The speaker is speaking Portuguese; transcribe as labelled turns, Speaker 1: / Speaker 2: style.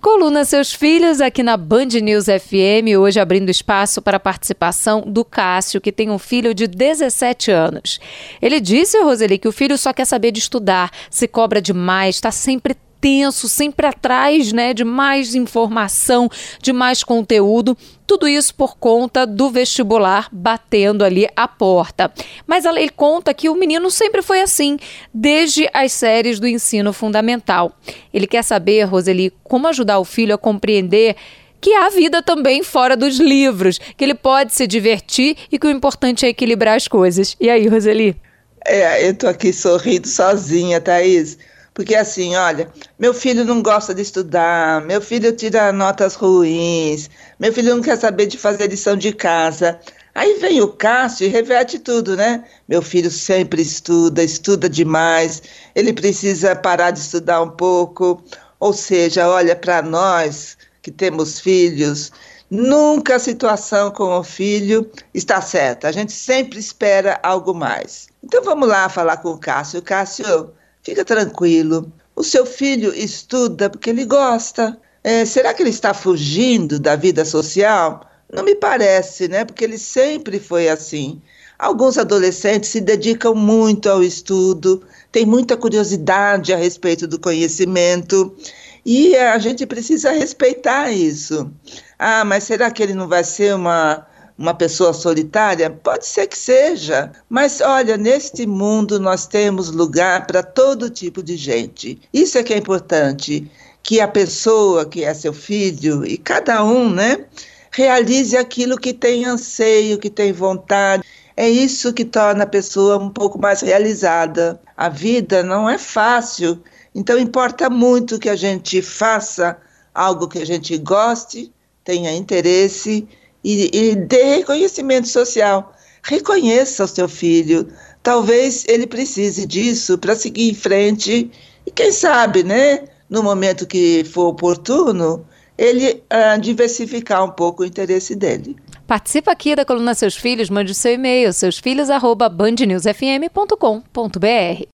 Speaker 1: Coluna Seus Filhos aqui na Band News FM, hoje abrindo espaço para a participação do Cássio, que tem um filho de 17 anos. Ele disse, Roseli, que o filho só quer saber de estudar, se cobra demais, está sempre tenso, sempre atrás né, de mais informação, de mais conteúdo. Tudo isso por conta do vestibular batendo ali a porta. Mas ele conta que o menino sempre foi assim, desde as séries do ensino fundamental. Ele quer saber, Roseli, como ajudar o filho a compreender que há vida também fora dos livros, que ele pode se divertir e que o importante é equilibrar as coisas. E aí, Roseli?
Speaker 2: É, eu tô aqui sorrindo sozinha, Thaís porque assim, olha, meu filho não gosta de estudar, meu filho tira notas ruins, meu filho não quer saber de fazer lição de casa. Aí vem o Cássio e reverte tudo, né? Meu filho sempre estuda, estuda demais, ele precisa parar de estudar um pouco. Ou seja, olha, para nós que temos filhos, nunca a situação com o filho está certa. A gente sempre espera algo mais. Então vamos lá falar com o Cássio. Cássio, Fica tranquilo. O seu filho estuda porque ele gosta. É, será que ele está fugindo da vida social? Não me parece, né? Porque ele sempre foi assim. Alguns adolescentes se dedicam muito ao estudo, têm muita curiosidade a respeito do conhecimento e a gente precisa respeitar isso. Ah, mas será que ele não vai ser uma uma pessoa solitária? Pode ser que seja, mas olha, neste mundo nós temos lugar para todo tipo de gente. Isso é que é importante, que a pessoa que é seu filho e cada um, né, realize aquilo que tem anseio, que tem vontade. É isso que torna a pessoa um pouco mais realizada. A vida não é fácil, então importa muito que a gente faça algo que a gente goste, tenha interesse e, e dê reconhecimento social. Reconheça o seu filho. Talvez ele precise disso para seguir em frente e, quem sabe, né, no momento que for oportuno, ele uh, diversificar um pouco o interesse dele.
Speaker 1: Participa aqui da coluna Seus Filhos, mande seu e-mail, seusfilhos@bandnewsfm.com.br.